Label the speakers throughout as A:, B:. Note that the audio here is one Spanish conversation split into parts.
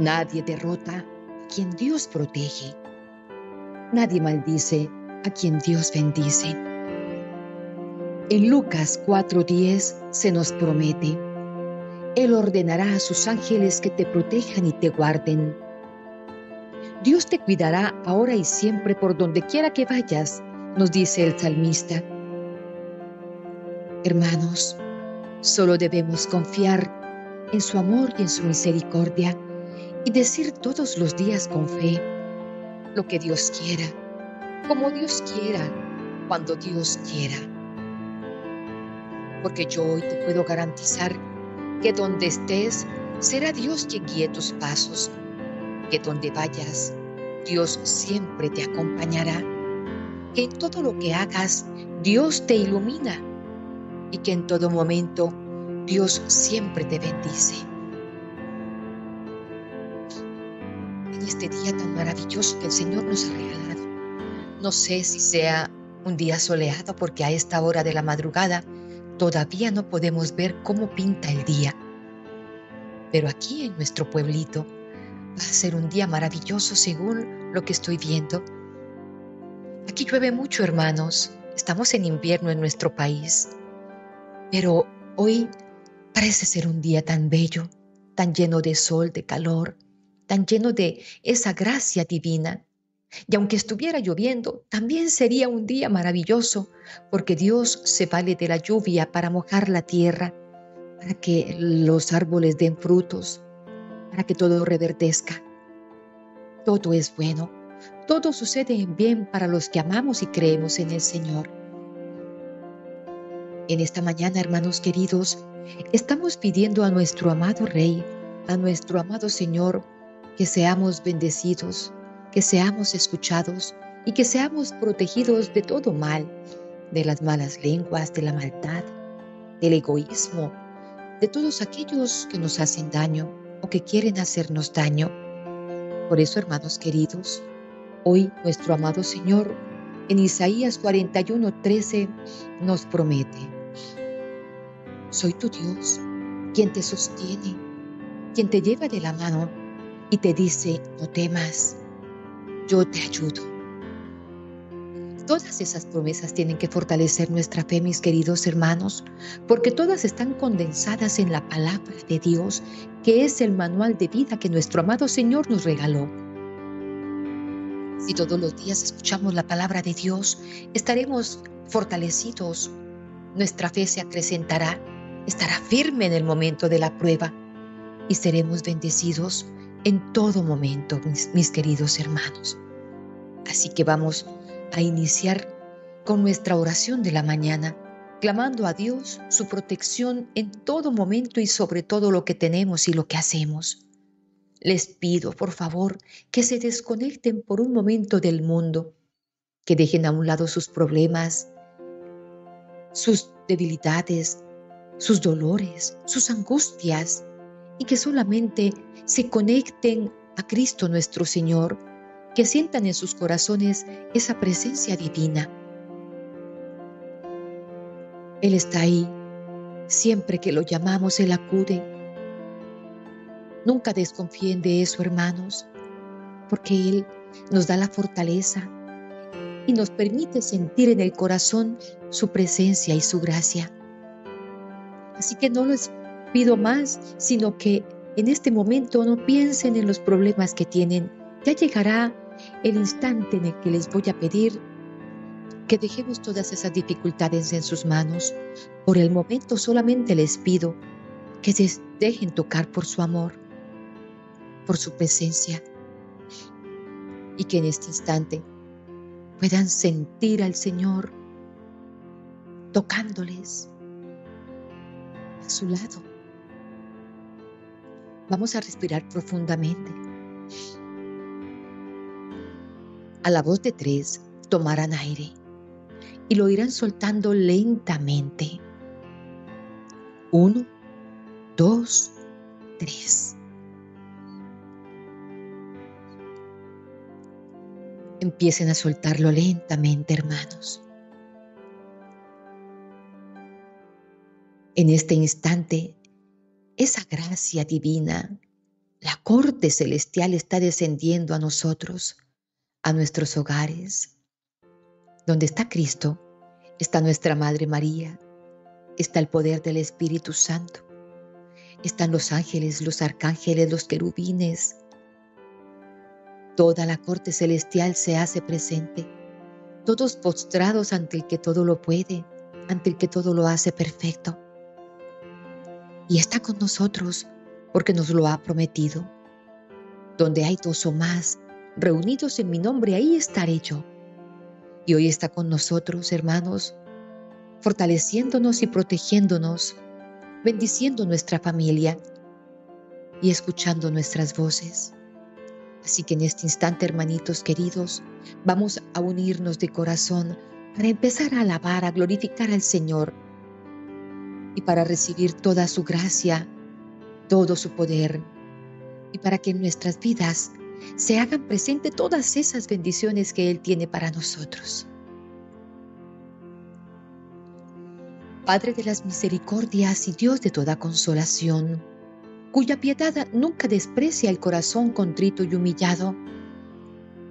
A: Nadie derrota a quien Dios protege. Nadie maldice a quien Dios bendice. En Lucas 4:10 se nos promete, Él ordenará a sus ángeles que te protejan y te guarden. Dios te cuidará ahora y siempre por donde quiera que vayas, nos dice el salmista. Hermanos, solo debemos confiar en su amor y en su misericordia y decir todos los días con fe lo que Dios quiera, como Dios quiera, cuando Dios quiera. Porque yo hoy te puedo garantizar que donde estés, será Dios quien guíe tus pasos, que donde vayas, Dios siempre te acompañará, que en todo lo que hagas, Dios te ilumina y que en todo momento Dios siempre te bendice. Este día tan maravilloso que el Señor nos ha regalado, no sé si sea un día soleado porque a esta hora de la madrugada todavía no podemos ver cómo pinta el día. Pero aquí en nuestro pueblito va a ser un día maravilloso según lo que estoy viendo. Aquí llueve mucho, hermanos. Estamos en invierno en nuestro país. Pero hoy parece ser un día tan bello, tan lleno de sol, de calor, tan lleno de esa gracia divina. Y aunque estuviera lloviendo, también sería un día maravilloso, porque Dios se vale de la lluvia para mojar la tierra, para que los árboles den frutos, para que todo reverdezca. Todo es bueno, todo sucede en bien para los que amamos y creemos en el Señor. En esta mañana, hermanos queridos, estamos pidiendo a nuestro amado Rey, a nuestro amado Señor, que seamos bendecidos, que seamos escuchados y que seamos protegidos de todo mal, de las malas lenguas, de la maldad, del egoísmo, de todos aquellos que nos hacen daño o que quieren hacernos daño. Por eso, hermanos queridos, hoy nuestro amado Señor en Isaías 41:13 nos promete, soy tu Dios, quien te sostiene, quien te lleva de la mano y te dice, no temas, yo te ayudo. Todas esas promesas tienen que fortalecer nuestra fe, mis queridos hermanos, porque todas están condensadas en la palabra de Dios, que es el manual de vida que nuestro amado Señor nos regaló. Si todos los días escuchamos la palabra de Dios, estaremos fortalecidos, nuestra fe se acrecentará estará firme en el momento de la prueba y seremos bendecidos en todo momento, mis, queridos hermanos. Así que vamos a iniciar con nuestra oración de la mañana, clamando a Dios su protección en todo momento y sobre todo lo que tenemos y lo que hacemos. Les pido, por favor, que se desconecten por un momento del mundo, que dejen a un lado sus problemas, sus debilidades, sus dolores, sus angustias, y que solamente se conecten a Cristo nuestro Señor, que sientan en sus corazones esa presencia divina. Él está ahí, siempre que lo llamamos, Él acude. Nunca desconfíen de eso, hermanos, porque Él nos da la fortaleza y nos permite sentir en el corazón su presencia y su gracia. Así que no les pido más, sino que en este momento no piensen en los problemas que tienen. Ya llegará el instante en el que les voy a pedir que dejemos todas esas dificultades en sus manos. Por el momento solamente les pido que se dejen tocar por su amor, por su presencia, y que en este instante puedan sentir al Señor tocándoles, su lado. Vamos a respirar profundamente. A la voz de tres tomarán aire y lo irán soltando lentamente. Uno, dos, tres. Empiecen a soltarlo lentamente, hermanos. en este instante esa gracia divina La corte celestial está descendiendo a nosotros, a nuestros hogares. Donde está Cristo, está nuestra Madre María, está el poder del Espíritu Santo, están los ángeles, los arcángeles, los querubines. Toda la corte celestial se hace presente, todos postrados ante el que todo lo puede, ante el que todo lo hace perfecto. Y está con nosotros porque nos lo ha prometido. Donde hay dos o más reunidos en mi nombre, ahí estaré yo. Y hoy está con nosotros, hermanos, fortaleciéndonos y protegiéndonos, bendiciendo nuestra familia y escuchando nuestras voces. Así que en este instante, hermanitos queridos, vamos a unirnos de corazón para empezar a alabar, a glorificar al Señor y para recibir toda su gracia, todo su poder y para que en nuestras vidas se hagan presente todas esas bendiciones que Él tiene para nosotros. Padre de las misericordias y Dios de toda consolación, cuya piedad nunca desprecia el corazón contrito y humillado,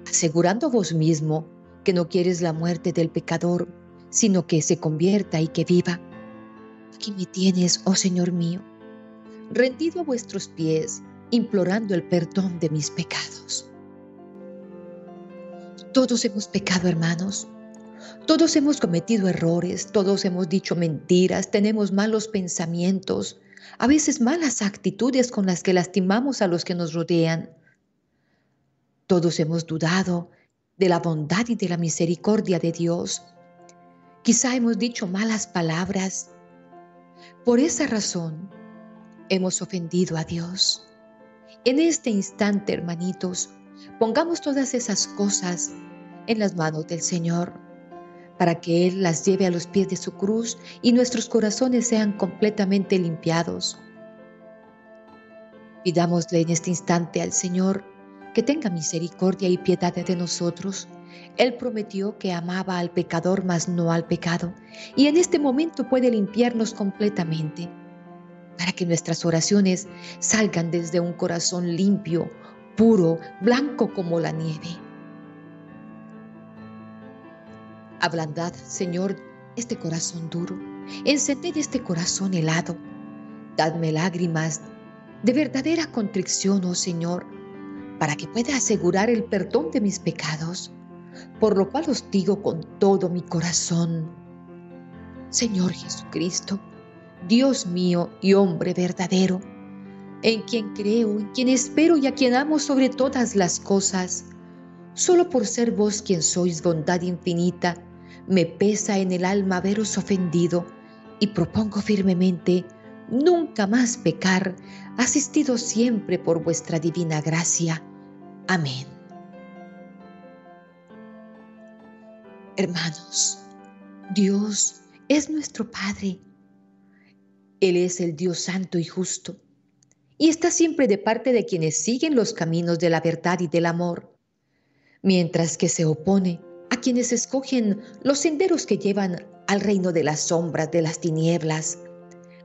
A: asegurando vos mismo que no quieres la muerte del pecador, sino que se convierta y que viva. Aquí me tienes, oh Señor mío, rendido a vuestros pies, implorando el perdón de mis pecados. Todos hemos pecado, hermanos. Todos hemos cometido errores, todos hemos dicho mentiras, tenemos malos pensamientos, a veces malas actitudes con las que lastimamos a los que nos rodean. Todos hemos dudado de la bondad y de la misericordia de Dios. Quizá hemos dicho malas palabras. Por esa razón hemos ofendido a Dios. En este instante, hermanitos, pongamos todas esas cosas en las manos del Señor para que Él las lleve a los pies de su cruz y nuestros corazones sean completamente limpiados. Pidámosle en este instante al Señor que tenga misericordia y piedad de nosotros. Él prometió que amaba al pecador, mas no al pecado, y en este momento puede limpiarnos completamente, para que nuestras oraciones salgan desde un corazón limpio, puro, blanco como la nieve. Ablandad, Señor, este corazón duro. Encended este corazón helado. Dadme lágrimas de verdadera contrición, oh Señor, para que pueda asegurar el perdón de mis pecados, por lo cual os digo con todo mi corazón. Señor Jesucristo, Dios mío y hombre verdadero, en quien creo, en quien espero y a quien amo sobre todas las cosas, solo por ser vos quien sois bondad infinita, me pesa en el alma haberos ofendido y propongo firmemente nunca más pecar, asistido siempre por vuestra divina gracia. Amén. Hermanos, Dios es nuestro Padre. Él es el Dios santo y justo y está siempre de parte de quienes siguen los caminos de la verdad y del amor, mientras que se opone a quienes escogen los senderos que llevan al reino de las sombras, de las tinieblas,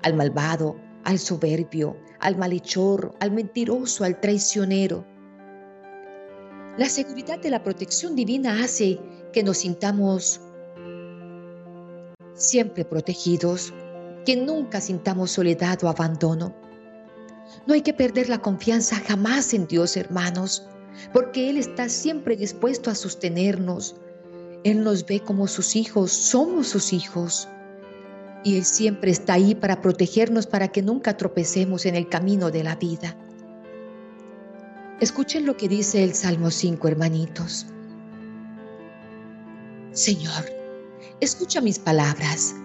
A: al malvado, al soberbio, al malhechor, al mentiroso, al traicionero. La seguridad de la protección divina hace que nos sintamos siempre protegidos, que nunca sintamos soledad o abandono. No hay que perder la confianza jamás en Dios, hermanos, porque Él está siempre dispuesto a sostenernos, él nos ve como sus hijos, somos sus hijos. Y Él siempre está ahí para protegernos, para que nunca tropecemos en el camino de la vida. Escuchen lo que dice el Salmo 5, hermanitos. Señor, escucha mis palabras,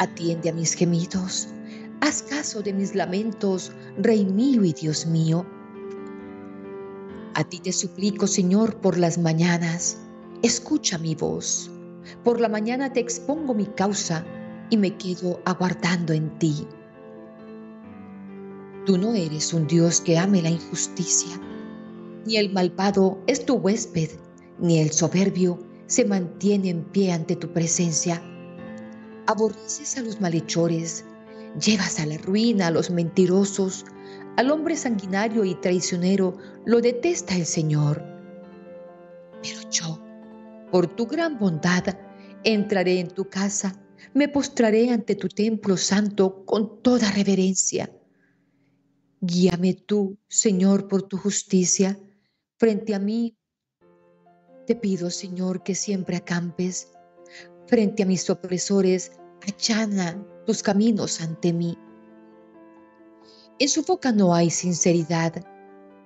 A: atiende a mis gemidos, haz caso de mis lamentos, Rey mío y Dios mío. A ti te suplico, Señor, por las mañanas escucha mi voz. Por la mañana te expongo mi causa y me quedo aguardando en ti. Tú no eres un Dios que ame la injusticia, ni el malvado es tu huésped, ni el soberbio se mantiene en pie ante tu presencia. Aborreces a los malhechores, llevas a la ruina a los mentirosos, Al hombre sanguinario y traicionero lo detesta el Señor. Pero yo, por tu gran bondad, entraré en tu casa, me postraré ante tu templo santo con toda reverencia. Guíame tú, Señor, por tu justicia. Frente a mí, te pido, Señor, que siempre acampes. Frente a mis opresores, allana tus caminos ante mí. En su boca no hay sinceridad,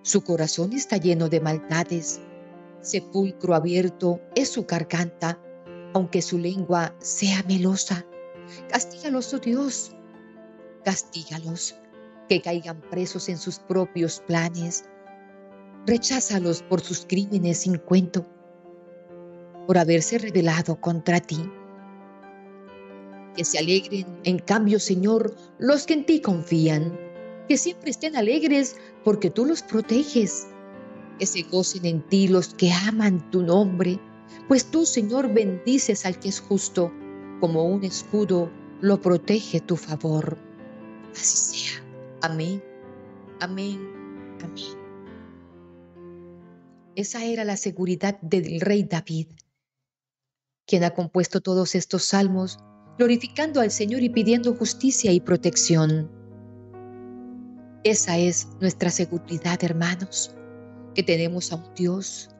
A: su corazón está lleno de maldades. Sepulcro abierto es su garganta, aunque su lengua sea melosa. Castígalos, oh Dios, castígalos, que caigan presos en sus propios planes. Recházalos por sus crímenes sin cuento, por haberse rebelado contra ti. Que se alegren, en cambio, Señor, los que en ti confían que siempre estén alegres porque tú los proteges, que se gocen en ti los que aman tu nombre, pues tú, Señor, bendices al que es justo, como un escudo lo protege tu favor. Así sea. Amén, amén, amén. Esa era la seguridad del rey David, quien ha compuesto todos estos salmos, glorificando al Señor y pidiendo justicia y protección. Esa es nuestra seguridad, hermanos, que tenemos a un Dios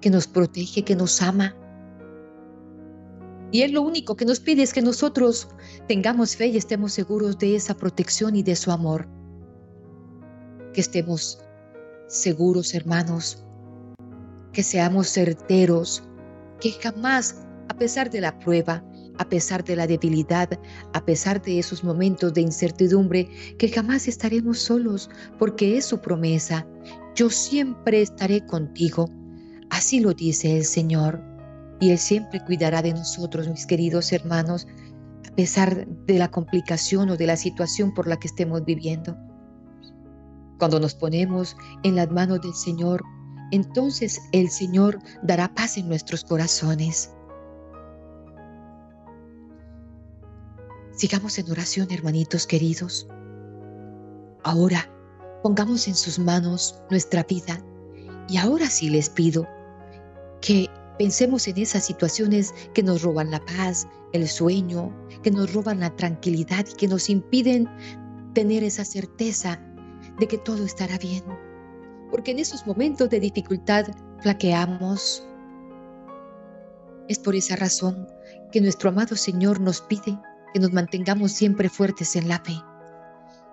A: que nos protege, que nos ama. Y Él lo único que nos pide es que nosotros tengamos fe y estemos seguros de esa protección y de su amor. Que estemos seguros, hermanos, que seamos certeros, que jamás, a pesar de la prueba, a pesar de la debilidad, a pesar de esos momentos de incertidumbre, que jamás estaremos solos, porque es su promesa. Yo siempre estaré contigo. Así lo dice el Señor. Y Él siempre cuidará de nosotros, mis queridos hermanos, a pesar de la complicación o de la situación por la que estemos viviendo. Cuando nos ponemos en las manos del Señor, entonces el Señor dará paz en nuestros corazones. Sigamos en oración, hermanitos queridos. Ahora pongamos en sus manos nuestra vida y ahora sí les pido que pensemos en esas situaciones que nos roban la paz, el sueño, que nos roban la tranquilidad y que nos impiden tener esa certeza de que todo estará bien. Porque en esos momentos de dificultad flaqueamos. Es por esa razón que nuestro amado Señor nos pide que nos mantengamos siempre fuertes en la fe,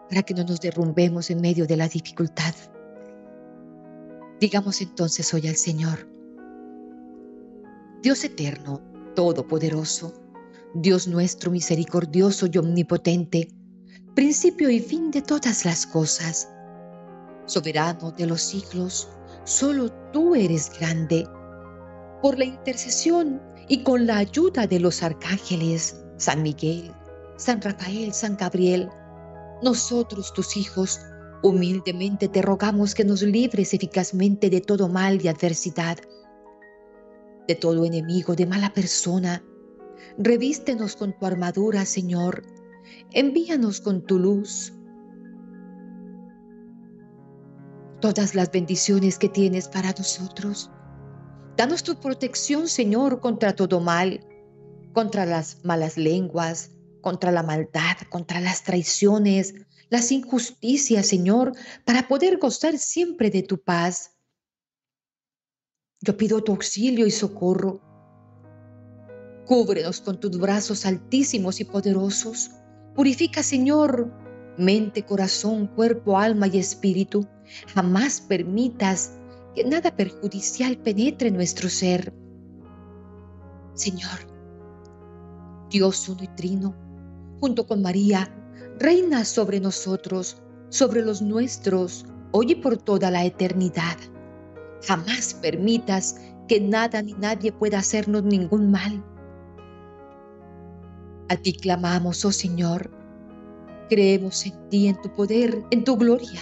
A: para que no nos derrumbemos en medio de la dificultad. Digamos entonces hoy al Señor, Dios eterno, todopoderoso, Dios nuestro misericordioso y omnipotente, principio y fin de todas las cosas, soberano de los siglos, solo tú eres grande. Por la intercesión y con la ayuda de los arcángeles, San Miguel, San Rafael, San Gabriel, nosotros tus hijos, humildemente te rogamos que nos libres eficazmente de todo mal y adversidad, de todo enemigo, de mala persona. Revístenos con tu armadura, Señor. Envíanos con tu luz. Todas las bendiciones que tienes para nosotros. Danos tu protección, Señor, contra todo mal contra las malas lenguas, contra la maldad, contra las traiciones, las injusticias, Señor, para poder gozar siempre de tu paz. Yo pido tu auxilio y socorro. Cúbrenos con tus brazos altísimos y poderosos. Purifica, Señor, mente, corazón, cuerpo, alma y espíritu. Jamás permitas que nada perjudicial penetre en nuestro ser. Señor, Dios uno y trino, junto con María, reina sobre nosotros, sobre los nuestros, hoy y por toda la eternidad. Jamás permitas que nada ni nadie pueda hacernos ningún mal. A ti clamamos, oh Señor. Creemos en ti, en tu poder, en tu gloria.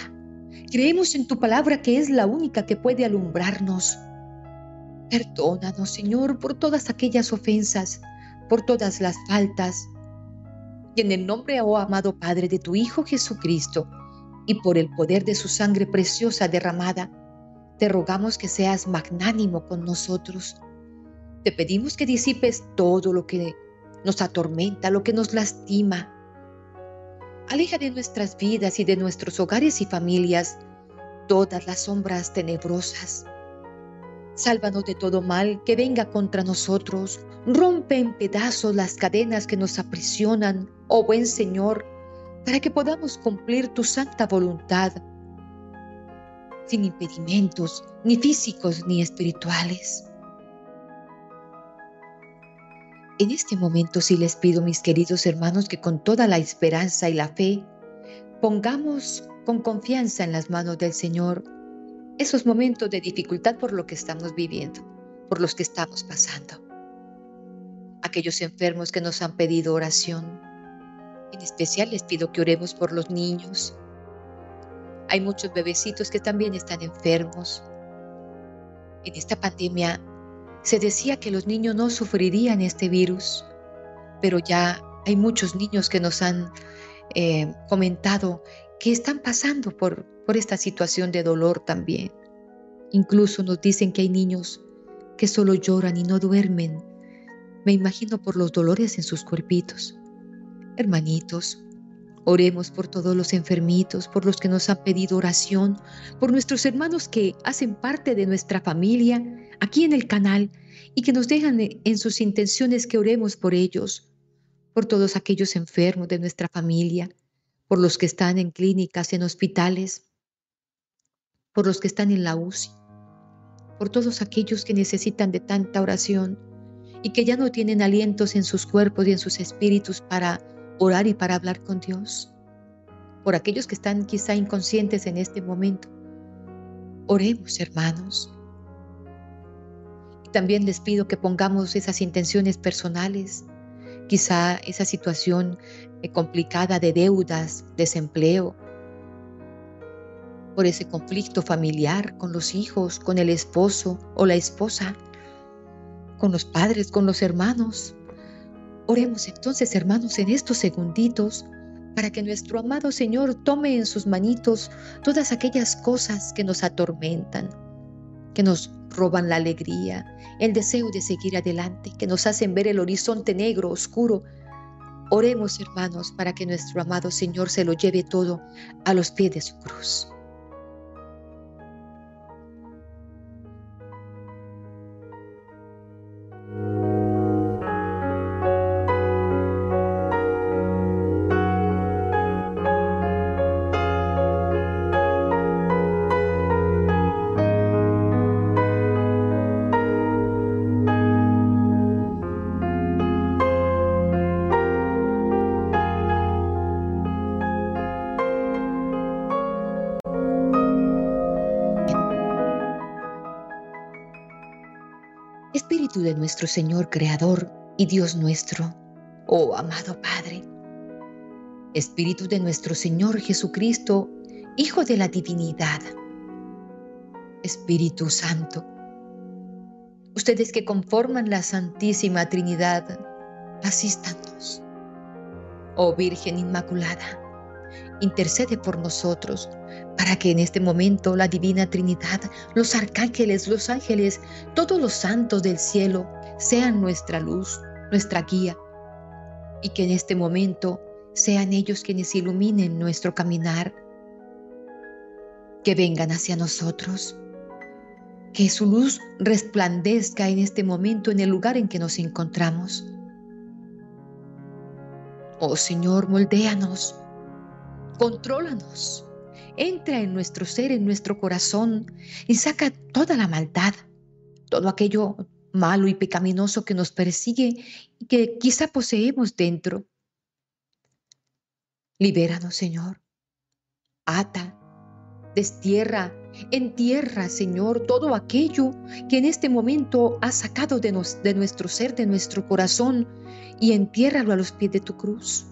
A: Creemos en tu palabra que es la única que puede alumbrarnos. Perdónanos, Señor, por todas aquellas ofensas por todas las faltas. Y en el nombre, oh amado Padre, de tu Hijo Jesucristo, y por el poder de su sangre preciosa derramada, te rogamos que seas magnánimo con nosotros. Te pedimos que disipes todo lo que nos atormenta, lo que nos lastima. Aleja de nuestras vidas y de nuestros hogares y familias todas las sombras tenebrosas. Sálvanos de todo mal que venga contra nosotros. Rompe en pedazos las cadenas que nos aprisionan, oh buen Señor, para que podamos cumplir tu santa voluntad, sin impedimentos, ni físicos ni espirituales. En este momento sí les pido, mis queridos hermanos, que con toda la esperanza y la fe pongamos con confianza en las manos del Señor esos momentos de dificultad por lo que estamos viviendo, por los que estamos pasando. Aquellos enfermos que nos han pedido oración, en especial les pido que oremos por los niños. Hay muchos bebecitos que también están enfermos. En esta pandemia se decía que los niños no sufrirían este virus, pero ya hay muchos niños que nos han eh, comentado que están pasando por, por esta situación de dolor también. Incluso nos dicen que hay niños que solo lloran y no duermen. Me imagino por los dolores en sus cuerpitos. Hermanitos, oremos por todos los enfermitos, por los que nos han pedido oración, por nuestros hermanos que hacen parte de nuestra familia aquí en el canal y que nos dejan en sus intenciones que oremos por ellos, por todos aquellos enfermos de nuestra familia, por los que están en clínicas, en hospitales, por los que están en la UCI, por todos aquellos que necesitan de tanta oración y que ya no tienen alientos en sus cuerpos y en sus espíritus para orar y para hablar con Dios. Por aquellos que están quizá inconscientes en este momento. Oremos, hermanos. Y también les pido que pongamos esas intenciones personales, quizá esa situación complicada de deudas, desempleo, por ese conflicto familiar con los hijos, con el esposo o la esposa, con los padres, con los hermanos, Oremos entonces, hermanos, en estos segunditos para que nuestro amado Señor tome en sus manitos todas aquellas cosas que nos atormentan, que nos roban la alegría, el deseo de seguir adelante, que nos hacen ver el horizonte negro, oscuro. Oremos, hermanos, para que nuestro amado Señor se lo lleve todo a los pies de su cruz. Nuestro Señor Creador y Dios nuestro, oh amado Padre. Espíritu de nuestro Señor Jesucristo, Hijo de la Divinidad. Espíritu Santo. Ustedes que conforman la Santísima Trinidad, asístanos. Oh Virgen Inmaculada, intercede por nosotros para que en este momento la Divina Trinidad, los arcángeles, los ángeles, todos los santos del cielo sean nuestra luz, nuestra guía, y que en este momento sean ellos quienes iluminen nuestro caminar, que vengan hacia nosotros, que su luz resplandezca en este momento en el lugar en que nos encontramos. Oh Señor, moldéanos, contrólanos entra en nuestro ser, en nuestro corazón y saca toda la maldad, todo aquello malo y pecaminoso que nos persigue y que quizá poseemos dentro. Libéranos, Señor. Ata, destierra, entierra, Señor, todo aquello que en este momento has sacado de, de nuestro ser, de nuestro corazón, y entiérralo a los pies de tu cruz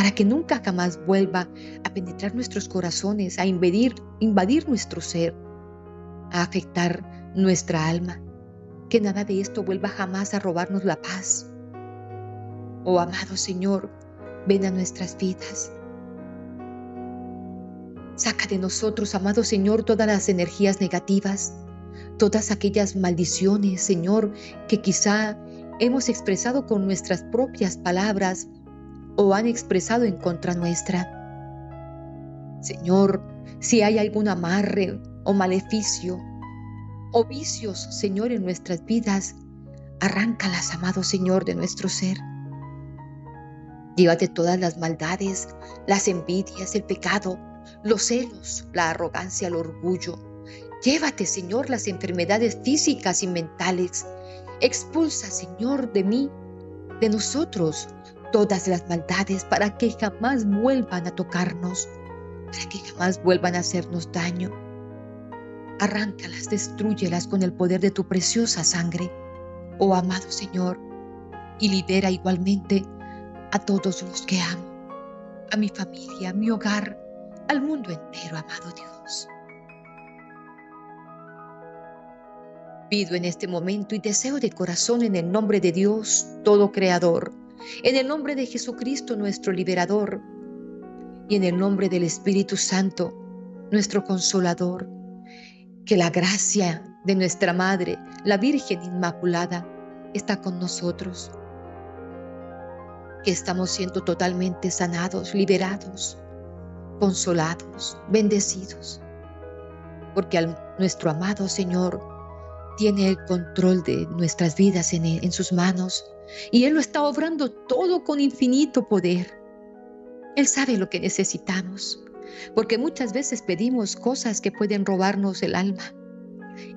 A: para que nunca jamás vuelva a penetrar nuestros corazones, a invadir, invadir nuestro ser, a afectar nuestra alma. Que nada de esto vuelva jamás a robarnos la paz. Oh amado Señor, ven a nuestras vidas. Saca de nosotros, amado Señor, todas las energías negativas, todas aquellas maldiciones, Señor, que quizá hemos expresado con nuestras propias palabras o han expresado en contra nuestra. Señor, si hay algún amarre o maleficio o vicios, Señor, en nuestras vidas, arráncalas, amado Señor, de nuestro ser. Llévate todas las maldades, las envidias, el pecado, los celos, la arrogancia, el orgullo. Llévate, Señor, las enfermedades físicas y mentales. Expulsa, Señor, de mí, de nosotros, todas las maldades para que jamás vuelvan a tocarnos, para que jamás vuelvan a hacernos daño. Arráncalas, destruyelas con el poder de tu preciosa sangre, oh amado Señor, y libera igualmente a todos los que amo, a mi familia, a mi hogar, al mundo entero, amado Dios. Pido en este momento y deseo de corazón en el nombre de Dios, todo creador, en el nombre de Jesucristo nuestro liberador. Y en el nombre del Espíritu Santo, nuestro consolador, que la gracia de nuestra Madre, la Virgen Inmaculada, está con nosotros, que estamos siendo totalmente sanados, liberados, consolados, bendecidos, porque nuestro amado Señor tiene el control de nuestras vidas en, sus manos y Él lo está obrando todo con infinito poder. Él sabe lo que necesitamos, porque muchas veces pedimos cosas que pueden robarnos el alma.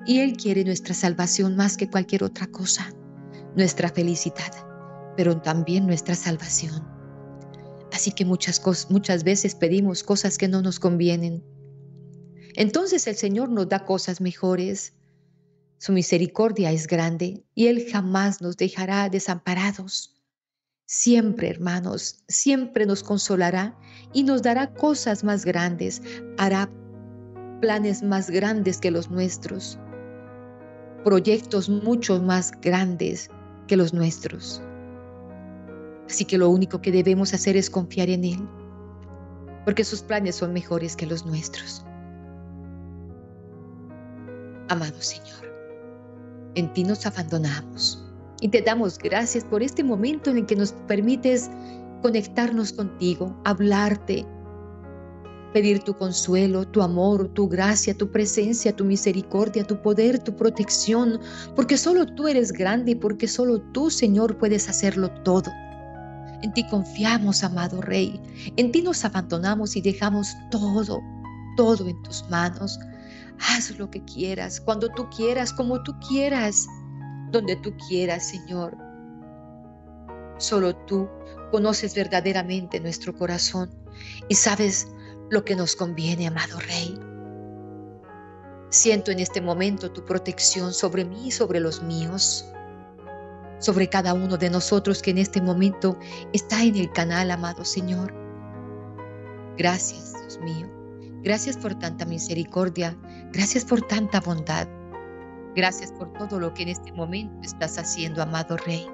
A: Y Él quiere nuestra salvación más que cualquier otra cosa, nuestra felicidad, pero también nuestra salvación. Así que muchas, muchas veces pedimos cosas que no nos convienen. Entonces el Señor nos da cosas mejores, su misericordia es grande y Él jamás nos dejará desamparados. Siempre, hermanos, siempre nos consolará y nos dará cosas más grandes, hará planes más grandes que los nuestros, proyectos mucho más grandes que los nuestros. Así que lo único que debemos hacer es confiar en Él, porque sus planes son mejores que los nuestros. Amado Señor, en ti nos abandonamos y te damos gracias por este momento en el que nos permites conectarnos contigo, hablarte, pedir tu consuelo, tu amor, tu gracia, tu presencia, tu misericordia, tu poder, tu protección, porque solo tú eres grande y porque solo tú, Señor, puedes hacerlo todo. En ti confiamos, amado Rey. En ti nos abandonamos y dejamos todo, todo en tus manos. Haz lo que quieras, cuando tú quieras, como tú quieras, donde tú quieras, Señor. Solo tú conoces verdaderamente nuestro corazón y sabes lo que nos conviene, amado Rey. Siento en este momento tu protección sobre mí y sobre los míos, sobre cada uno de nosotros que en este momento está en el canal, amado Señor. Gracias, Dios mío. Gracias por tanta misericordia. Gracias por tanta bondad. Gracias por todo lo que en este momento estás haciendo, amado Rey.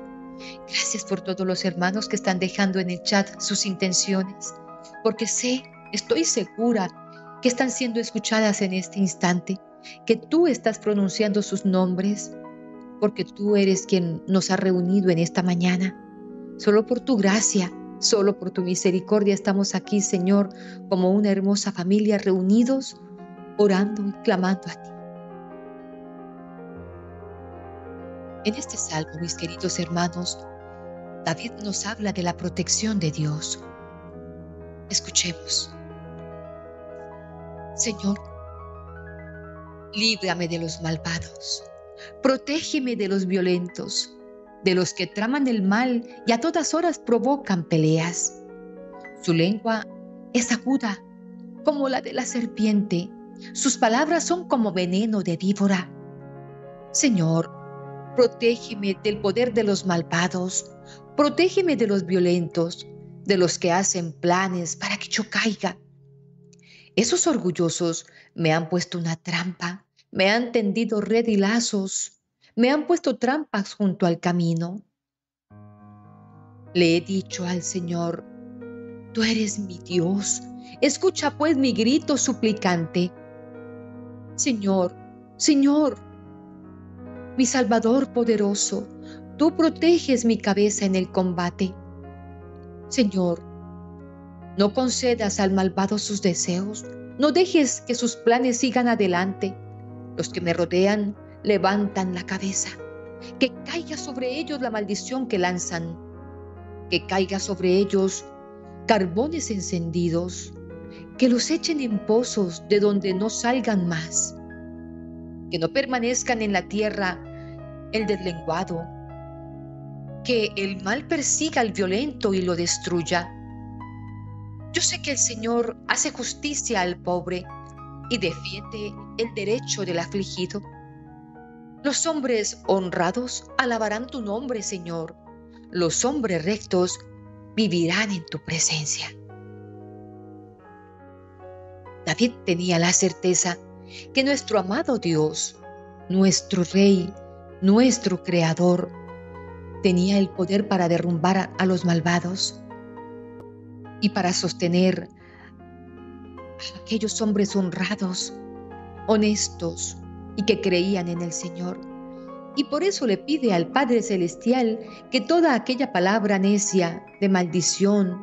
A: Gracias por todos los hermanos que están dejando en el chat sus intenciones, porque sé, estoy segura que están siendo escuchadas en este instante, que tú estás pronunciando sus nombres, porque tú eres quien nos ha reunido en esta mañana. Solo por tu gracia Solo por tu misericordia estamos aquí, Señor, como una hermosa familia reunidos, orando y clamando a ti. En este salmo, mis queridos hermanos, David nos habla de la protección de Dios. Escuchemos. Señor, líbrame de los malvados, protégeme de los violentos de los que traman el mal y a todas horas provocan peleas. Su lengua es aguda como la de la serpiente, sus palabras son como veneno de víbora. Señor, protégeme del poder de los malvados, protégeme de los violentos, de los que hacen planes para que yo caiga. Esos orgullosos me han puesto una trampa, me han tendido red y lazos, me han puesto trampas junto al camino. Le he dicho al Señor, tú eres mi Dios, Escucha pues mi grito suplicante. Señor, Señor, mi Salvador poderoso, tú proteges mi cabeza en el combate. Señor, no concedas al malvado sus deseos, no dejes que sus planes sigan adelante. Los que me rodean levantan la cabeza. Que caiga sobre ellos la maldición que lanzan. Que caiga sobre ellos carbones encendidos. Que los echen en pozos de donde no salgan más. Que no permanezcan en la tierra el deslenguado. Que el mal persiga al violento y lo destruya. Yo sé que el Señor hace justicia al pobre y defiende el derecho del afligido. Los hombres honrados alabarán tu nombre, Señor. Los hombres rectos vivirán en tu presencia. David tenía la certeza que nuestro amado Dios, nuestro Rey, nuestro Creador, tenía el poder para derrumbar a los malvados y para sostener a aquellos hombres honrados, honestos y que creían en el Señor. Y por eso le pide al Padre Celestial que toda aquella palabra necia de maldición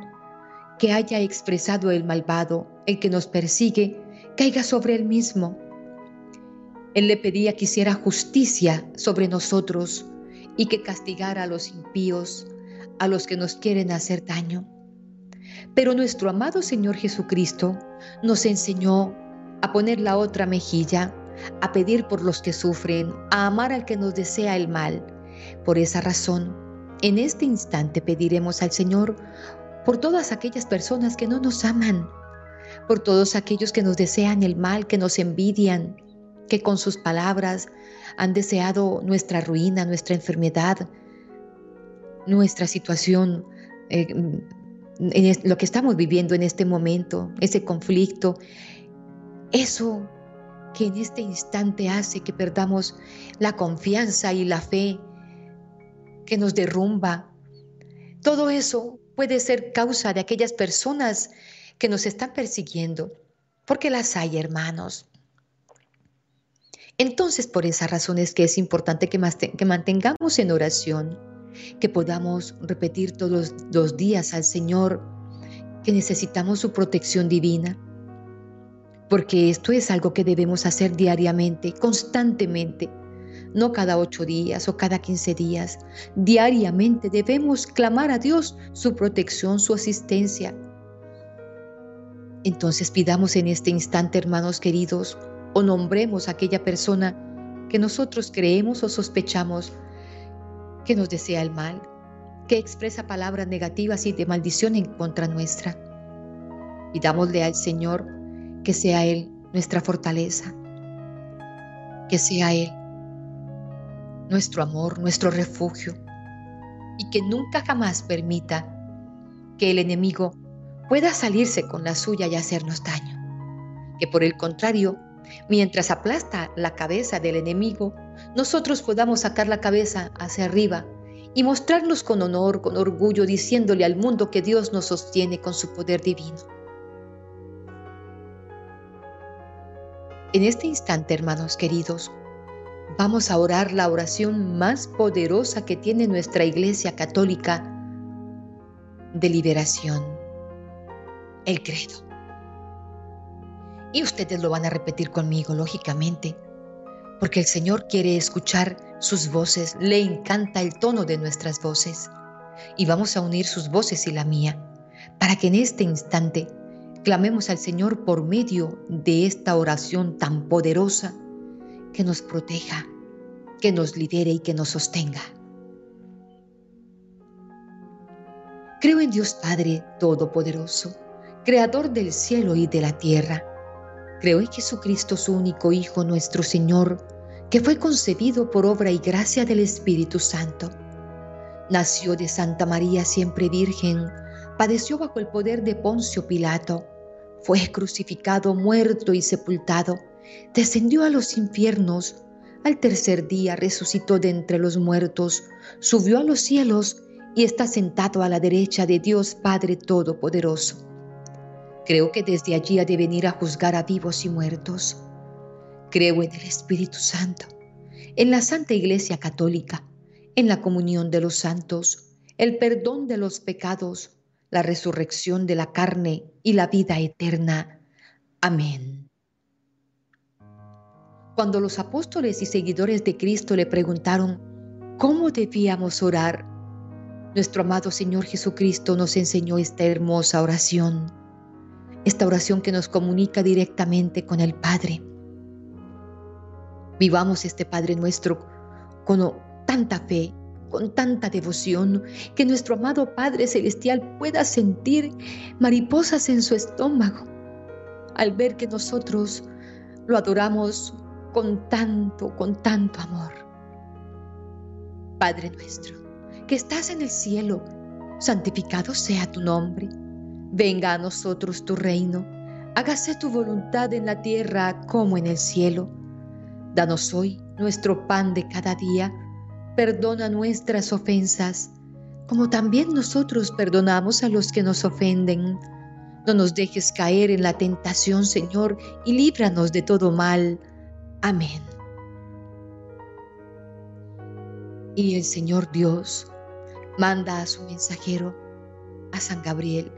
A: que haya expresado el malvado, el que nos persigue, caiga sobre él mismo. Él le pedía que hiciera justicia sobre nosotros y que castigara a los impíos, a los que nos quieren hacer daño. Pero nuestro amado Señor Jesucristo nos enseñó a poner la otra mejilla, a pedir por los que sufren, a amar al que nos desea el mal. Por esa razón, en este instante pediremos al Señor por todas aquellas personas que no nos aman, por todos aquellos que nos desean el mal, que nos envidian, que con sus palabras han deseado nuestra ruina, nuestra enfermedad, nuestra situación eh, en lo que estamos viviendo en este momento, ese conflicto, eso que en este instante hace que perdamos la confianza y la fe, que nos derrumba. Todo eso puede ser causa de aquellas personas que nos están persiguiendo, porque las hay, hermanos. Entonces, por esa razón es que es importante que, que mantengamos en oración que podamos repetir todos los días al Señor que necesitamos su protección divina, porque esto es algo que debemos hacer diariamente, constantemente, no cada ocho días o cada quince días. Diariamente debemos clamar a Dios su protección, su asistencia. Entonces pidamos en este instante, hermanos queridos, o nombremos a aquella persona que nosotros creemos o sospechamos que nos desea el mal, que expresa palabras negativas y de maldición en contra nuestra. Y dámosle al Señor que sea Él nuestra fortaleza, que sea Él nuestro amor, nuestro refugio, y que nunca jamás permita que el enemigo pueda salirse con la suya y hacernos daño. Que por el contrario, mientras aplasta la cabeza del enemigo, nosotros podamos sacar la cabeza hacia arriba y mostrarnos con honor, con orgullo, diciéndole al mundo que Dios nos sostiene con su poder divino. En este instante, hermanos queridos, vamos a orar la oración más poderosa que tiene nuestra Iglesia Católica de liberación, el credo. Y ustedes lo van a repetir conmigo, lógicamente porque el Señor quiere escuchar sus voces, le encanta el tono de nuestras voces. Y vamos a unir sus voces y la mía, para que en este instante clamemos al Señor por medio de esta oración tan poderosa que nos proteja, que nos lidere y que nos sostenga. Creo en Dios Padre Todopoderoso, Creador del cielo y de la tierra Creo en Jesucristo, su único Hijo, nuestro Señor, que fue concebido por obra y gracia del Espíritu Santo. Nació de Santa María siempre Virgen, padeció bajo el poder de Poncio Pilato, fue crucificado, muerto y sepultado, descendió a los infiernos, al tercer día resucitó de entre los muertos, subió a los cielos y está sentado a la derecha de Dios Padre Todopoderoso. Creo que desde allí ha de venir a juzgar a vivos y muertos. Creo en el Espíritu Santo, en la Santa Iglesia Católica, en la comunión de los santos, el perdón de los pecados, la resurrección de la carne y la vida eterna. Amén. Cuando los apóstoles y seguidores de Cristo le preguntaron cómo debíamos orar, nuestro amado Señor Jesucristo nos enseñó esta hermosa oración, esta oración que nos comunica directamente con el Padre. Vivamos este Padre nuestro con tanta fe, con tanta devoción, que nuestro amado Padre Celestial pueda sentir mariposas en su estómago al ver que nosotros lo adoramos con tanto, con tanto amor. Padre nuestro, que estás en el cielo, santificado sea tu nombre. Venga a nosotros tu reino. Hágase tu voluntad en la tierra como en el cielo. Danos hoy nuestro pan de cada día perdona nuestras ofensas, como también nosotros perdonamos a los que nos ofenden. No nos dejes caer en la tentación, Señor, y líbranos de todo mal. Amén. Y el Señor Dios manda a su mensajero, a San Gabriel,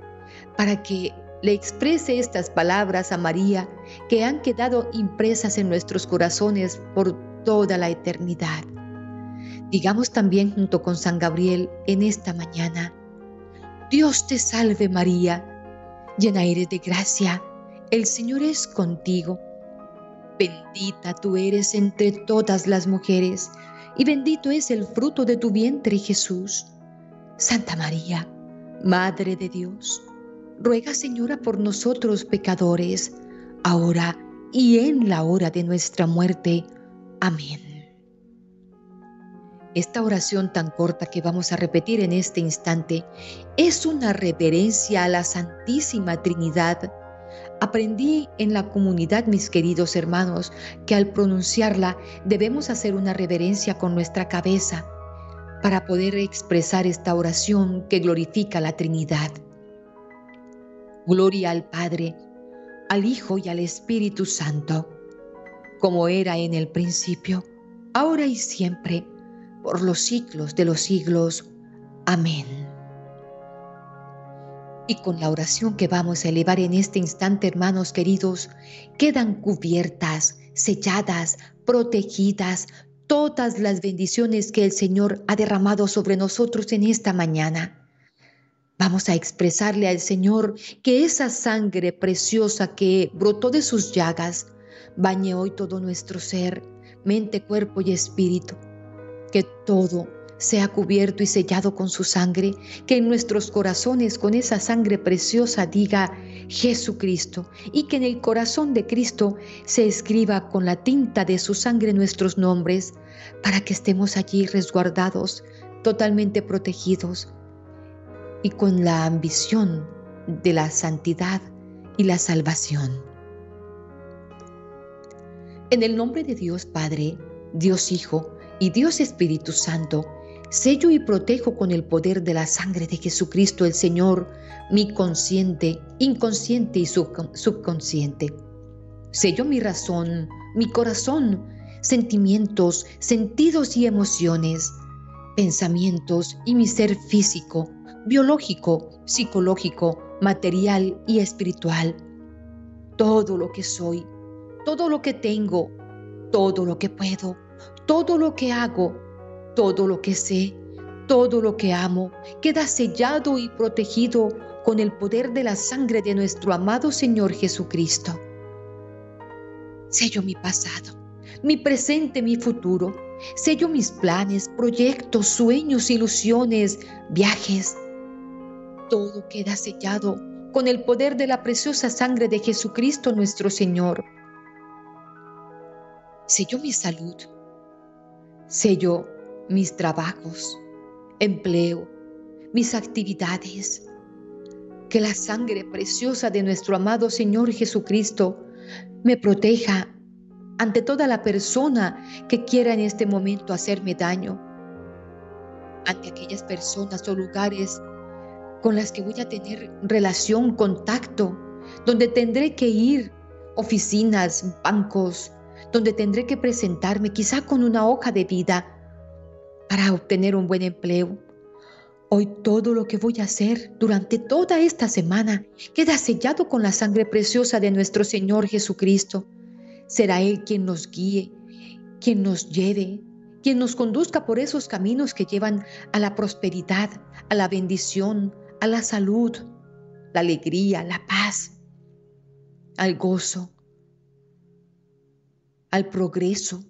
A: para que le exprese estas palabras a María que han quedado impresas en nuestros corazones por toda la eternidad. Digamos también junto con San Gabriel en esta mañana, Dios te salve María, llena eres de gracia, el Señor es contigo. Bendita tú eres entre todas las mujeres, y bendito es el fruto de tu vientre Jesús. Santa María, Madre de Dios, ruega Señora por nosotros pecadores, ahora y en la hora de nuestra muerte. Amén. Esta oración tan corta que vamos a repetir en este instante es una reverencia a la Santísima Trinidad. Aprendí en la comunidad, mis queridos hermanos, que al pronunciarla debemos hacer una reverencia con nuestra cabeza para poder expresar esta oración que glorifica la Trinidad. Gloria al Padre, al Hijo y al Espíritu Santo, como era en el principio, ahora y siempre por los siglos de los siglos. Amén. Y con la oración que vamos a elevar en este instante, hermanos queridos, quedan cubiertas, selladas, protegidas todas las bendiciones que el Señor ha derramado sobre nosotros en esta mañana. Vamos a expresarle al Señor que esa sangre preciosa que brotó de sus llagas bañe hoy todo nuestro ser, mente, cuerpo y espíritu que todo sea cubierto y sellado con su sangre, que en nuestros corazones con esa sangre preciosa diga Jesucristo y que en el corazón de Cristo se escriba con la tinta de su sangre nuestros nombres, para que estemos allí resguardados, totalmente protegidos y con la ambición de la santidad y la salvación. En el nombre de Dios Padre, Dios Hijo, y Dios Espíritu Santo, sello y protejo con el poder de la sangre de Jesucristo el Señor, mi consciente, inconsciente y subconsciente. Sello mi razón, mi corazón, sentimientos, sentidos y emociones, pensamientos y mi ser físico, biológico, psicológico, material y espiritual. Todo lo que soy, todo lo que tengo, todo lo que puedo todo lo que hago, todo lo que sé, todo lo que amo, queda sellado y protegido con el poder de la sangre de nuestro amado Señor Jesucristo. Sello mi pasado, mi presente, mi futuro. Sello mis planes, proyectos, sueños, ilusiones, viajes. Todo queda sellado con el poder de la preciosa sangre de Jesucristo nuestro Señor. Sello mi salud, Sello mis trabajos, empleo, mis actividades. Que la sangre preciosa de nuestro amado Señor Jesucristo me proteja ante toda la persona que quiera en este momento hacerme daño, ante aquellas personas o lugares con las que voy a tener relación, contacto, donde tendré que ir, oficinas, bancos, donde tendré que presentarme quizá con una hoja de vida para obtener un buen empleo. Hoy todo lo que voy a hacer durante toda esta semana queda sellado con la sangre preciosa de nuestro Señor Jesucristo. Será Él quien nos guíe, quien nos lleve, quien nos conduzca por esos caminos que llevan a la prosperidad, a la bendición, a la salud, la alegría, la paz, al gozo, al progreso.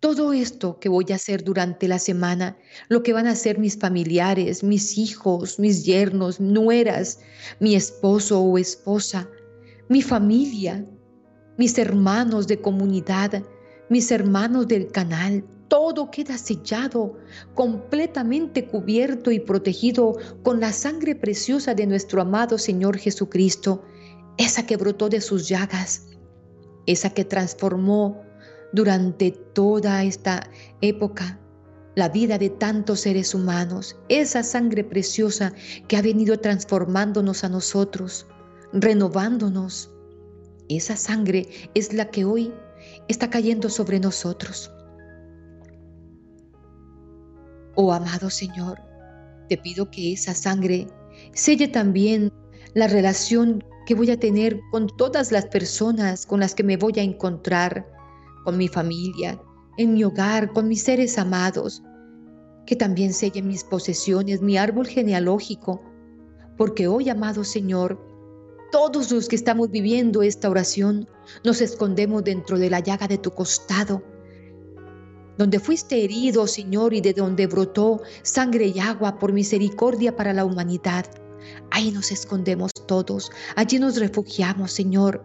A: Todo esto que voy a hacer durante la semana, lo que van a hacer mis familiares, mis hijos, mis yernos, nueras, mi esposo o esposa, mi familia, mis hermanos de comunidad, mis hermanos del canal, todo queda sellado, completamente cubierto y protegido con la sangre preciosa de nuestro amado Señor Jesucristo, esa que brotó de sus llagas, esa que transformó durante toda esta época la vida de tantos seres humanos, esa sangre preciosa que ha venido transformándonos a nosotros, renovándonos. Esa sangre es la que hoy está cayendo sobre nosotros. Oh amado Señor, te pido que esa sangre selle también la relación que voy a tener con todas las personas con las que me voy a encontrar, con mi familia, en mi hogar, con mis seres amados, que también selle mis posesiones, mi árbol genealógico, porque hoy, amado Señor, todos los que estamos viviendo esta oración nos escondemos dentro de la llaga de tu costado. Donde fuiste herido, Señor, y de donde brotó sangre y agua por misericordia para la humanidad. Ahí nos escondemos todos, allí nos refugiamos, Señor,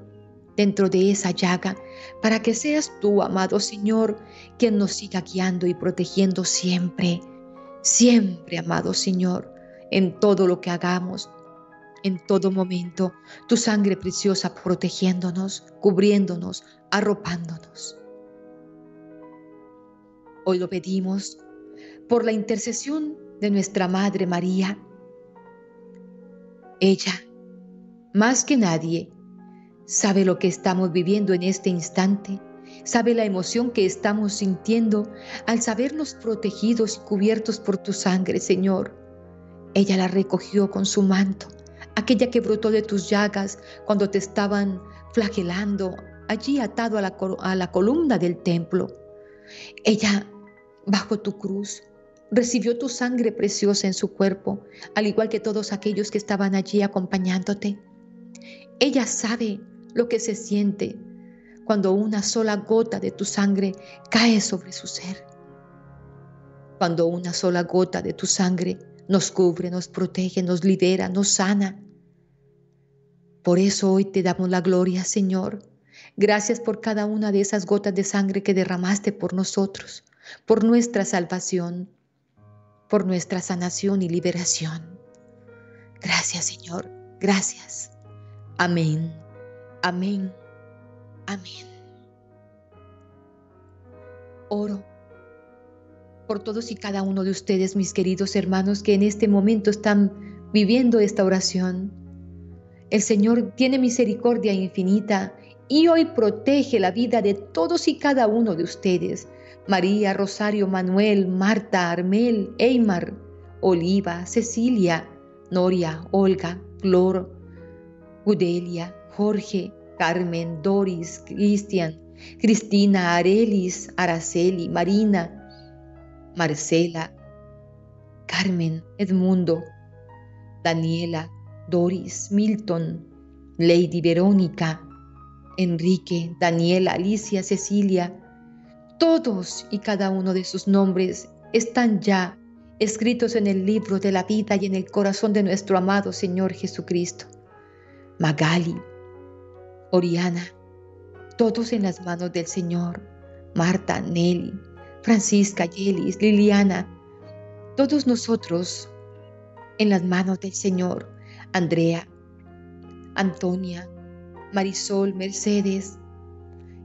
A: dentro de esa llaga, para que seas tú, amado Señor, quien nos siga guiando y protegiendo siempre, siempre, amado Señor, en todo lo que hagamos, en todo momento, tu sangre preciosa protegiéndonos, cubriéndonos, arropándonos. Hoy lo pedimos por la intercesión de nuestra Madre María. Ella, más que nadie, sabe lo que estamos viviendo en este instante, sabe la emoción que estamos sintiendo al sabernos protegidos y cubiertos por tu sangre, Señor. Ella la recogió con su manto, aquella que brotó de tus llagas cuando te estaban flagelando allí atado a la, la columna del templo. Ella bajo tu cruz, recibió tu sangre preciosa en su cuerpo, al igual que todos aquellos que estaban allí acompañándote. Ella sabe lo que se siente cuando una sola gota de tu sangre cae sobre su ser. Cuando una sola gota de tu sangre nos cubre, nos protege, nos libera, nos sana. Por eso hoy te damos la gloria, Señor. Gracias por cada una de esas gotas de sangre que derramaste por nosotros por nuestra salvación, por nuestra sanación y liberación. Gracias Señor, gracias. Amén, amén, amén. Oro por todos y cada uno de ustedes, mis queridos hermanos, que en este momento están viviendo esta oración. El Señor tiene misericordia infinita y hoy protege la vida de todos y cada uno de ustedes María, Rosario, Manuel, Marta, Armel, Eymar, Oliva, Cecilia, Noria, Olga, Flor, Gudelia, Jorge, Carmen, Doris, Cristian, Cristina, Arelis, Araceli, Marina, Marcela, Carmen, Edmundo, Daniela, Doris, Milton, Lady Verónica, Enrique, Daniela, Alicia, Cecilia, todos y cada uno de sus nombres están ya escritos en el libro de la vida y en el corazón de nuestro amado Señor Jesucristo. Magali, Oriana, todos en las manos del Señor. Marta, Nelly, Francisca, Yelis, Liliana, todos nosotros en las manos del Señor. Andrea, Antonia, Marisol, Mercedes,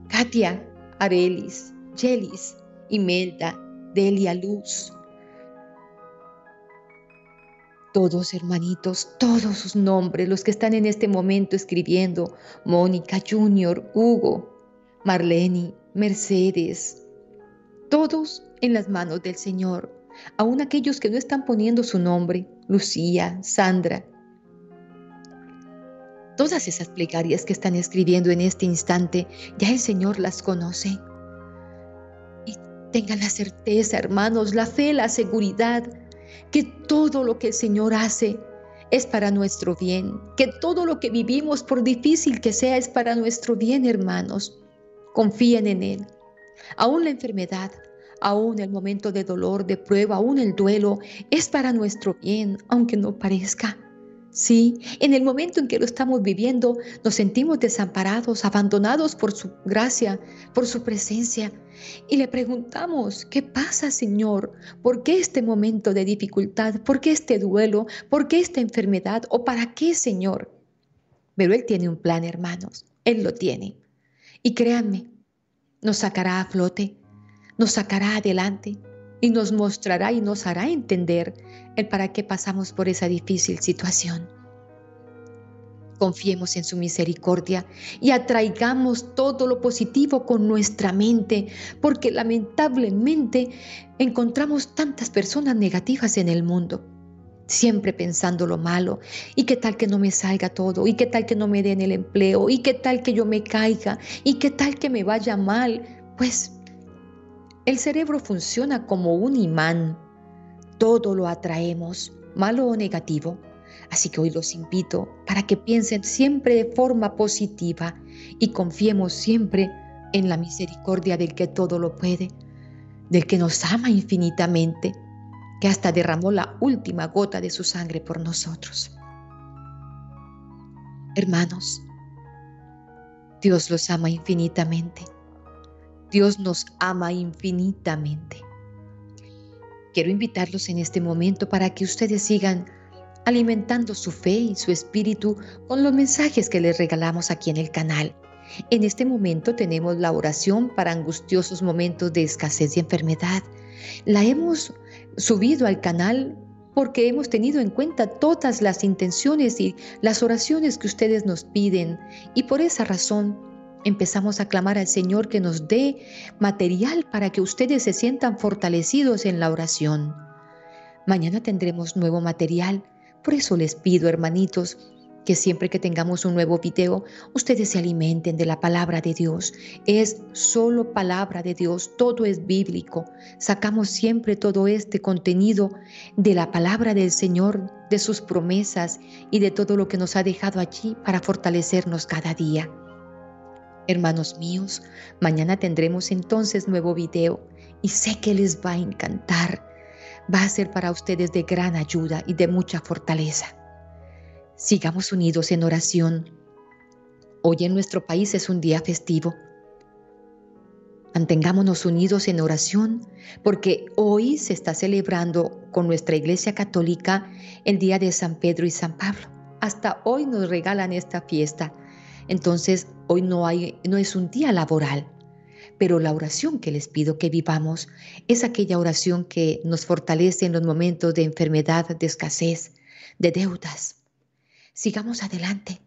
A: Katia, Arelis, Chelis, Imelda, Delia Luz, Todos hermanitos, todos sus nombres, los que están en este momento escribiendo, Mónica Junior, Hugo, Marlene, Mercedes, todos en las manos del Señor, aún aquellos que no están poniendo su nombre, Lucía, Sandra. Todas esas plegarias que están escribiendo en este instante, ya el Señor las conoce. Tengan la certeza, hermanos, la fe, la seguridad, que todo lo que el Señor hace es para nuestro bien, que todo lo que vivimos, por difícil que sea, es para nuestro bien, hermanos. Confíen en Él. Aún la enfermedad, aún el momento de dolor, de prueba, aún el duelo, es para nuestro bien, aunque no parezca. Sí, en el momento en que lo estamos viviendo, nos sentimos desamparados, abandonados por su gracia, por su presencia. Y le preguntamos, ¿qué pasa, Señor? ¿Por qué este momento de dificultad? ¿Por qué este duelo? ¿Por qué esta enfermedad? ¿O para qué, Señor? Pero Él tiene un plan, hermanos. Él lo tiene. Y créanme, nos sacará a flote, nos sacará adelante y nos mostrará y nos hará entender el para qué pasamos por esa difícil situación. Confiemos en su misericordia y atraigamos todo lo positivo con nuestra mente, porque lamentablemente encontramos tantas personas negativas en el mundo, siempre pensando lo malo, y qué tal que no me salga todo, y qué tal que no me den el empleo, y qué tal que yo me caiga, y qué tal que me vaya mal. Pues el cerebro funciona como un imán. Todo lo atraemos, malo o negativo. Así que hoy los invito para que piensen siempre de forma positiva y confiemos siempre en la misericordia del que todo lo puede, del que nos ama infinitamente, que hasta derramó la última gota de su sangre por nosotros. Hermanos, Dios los ama infinitamente Dios nos ama infinitamente. Quiero invitarlos en este momento para que ustedes sigan alimentando su fe y su espíritu con los mensajes que les regalamos aquí en el canal. En este momento tenemos la oración para angustiosos momentos de escasez y enfermedad. La hemos subido al canal porque hemos tenido en cuenta todas las intenciones y las oraciones que ustedes nos piden y por esa razón empezamos a clamar al Señor que nos dé material para que ustedes se sientan fortalecidos en la oración. Mañana tendremos nuevo material, por eso les pido, hermanitos, que siempre que tengamos un nuevo video, ustedes se alimenten de la palabra de Dios. Es solo palabra de Dios, todo es bíblico. Sacamos siempre todo este contenido de la palabra del Señor, de sus promesas y de todo lo que nos ha dejado allí para fortalecernos cada día. Hermanos míos, mañana tendremos entonces nuevo video y sé que les va a encantar. Va a ser para ustedes de gran ayuda y de mucha fortaleza. Sigamos unidos en oración. Hoy en nuestro país es un día festivo. Mantengámonos unidos en oración porque hoy se está celebrando con nuestra Iglesia Católica el Día de San Pedro y San Pablo. Hasta hoy nos regalan esta fiesta entonces, hoy no, hay, no es un día laboral, pero la oración que les pido que vivamos es aquella oración que nos fortalece en los momentos de enfermedad, de escasez, de deudas. Sigamos adelante,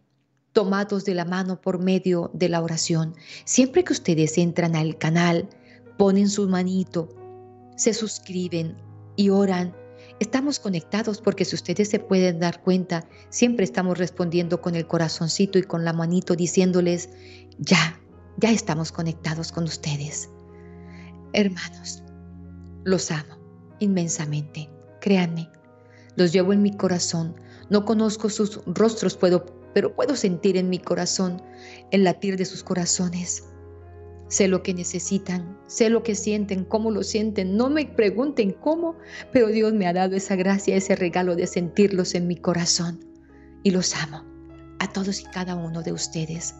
A: tomados de la mano por medio de la oración. Siempre que ustedes entran al canal, ponen su manito, se suscriben y oran Estamos conectados porque si ustedes se pueden dar cuenta, siempre estamos respondiendo con el corazoncito y con la manito diciéndoles, ya, ya estamos conectados con ustedes. Hermanos, los amo inmensamente, créanme, los llevo en mi corazón, no conozco sus rostros, puedo, pero puedo sentir en mi corazón el latir de sus corazones. Sé lo que necesitan, sé lo que sienten, cómo lo sienten. No me pregunten cómo, pero Dios me ha dado esa gracia, ese regalo de sentirlos en mi corazón. Y los amo, a todos y cada uno de ustedes,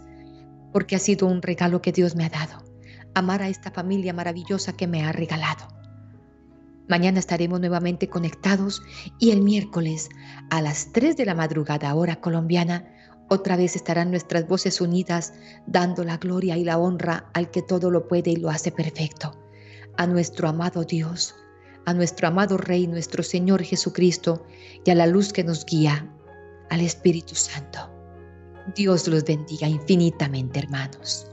A: porque ha sido un regalo que Dios me ha dado. Amar a esta familia maravillosa que me ha regalado. Mañana estaremos nuevamente conectados y el miércoles a las 3 de la madrugada hora colombiana otra vez estarán nuestras voces unidas dando la gloria y la honra al que todo lo puede y lo hace perfecto, a nuestro amado Dios, a nuestro amado Rey, nuestro Señor Jesucristo, y a la luz que nos guía, al Espíritu Santo. Dios los bendiga infinitamente,
B: hermanos.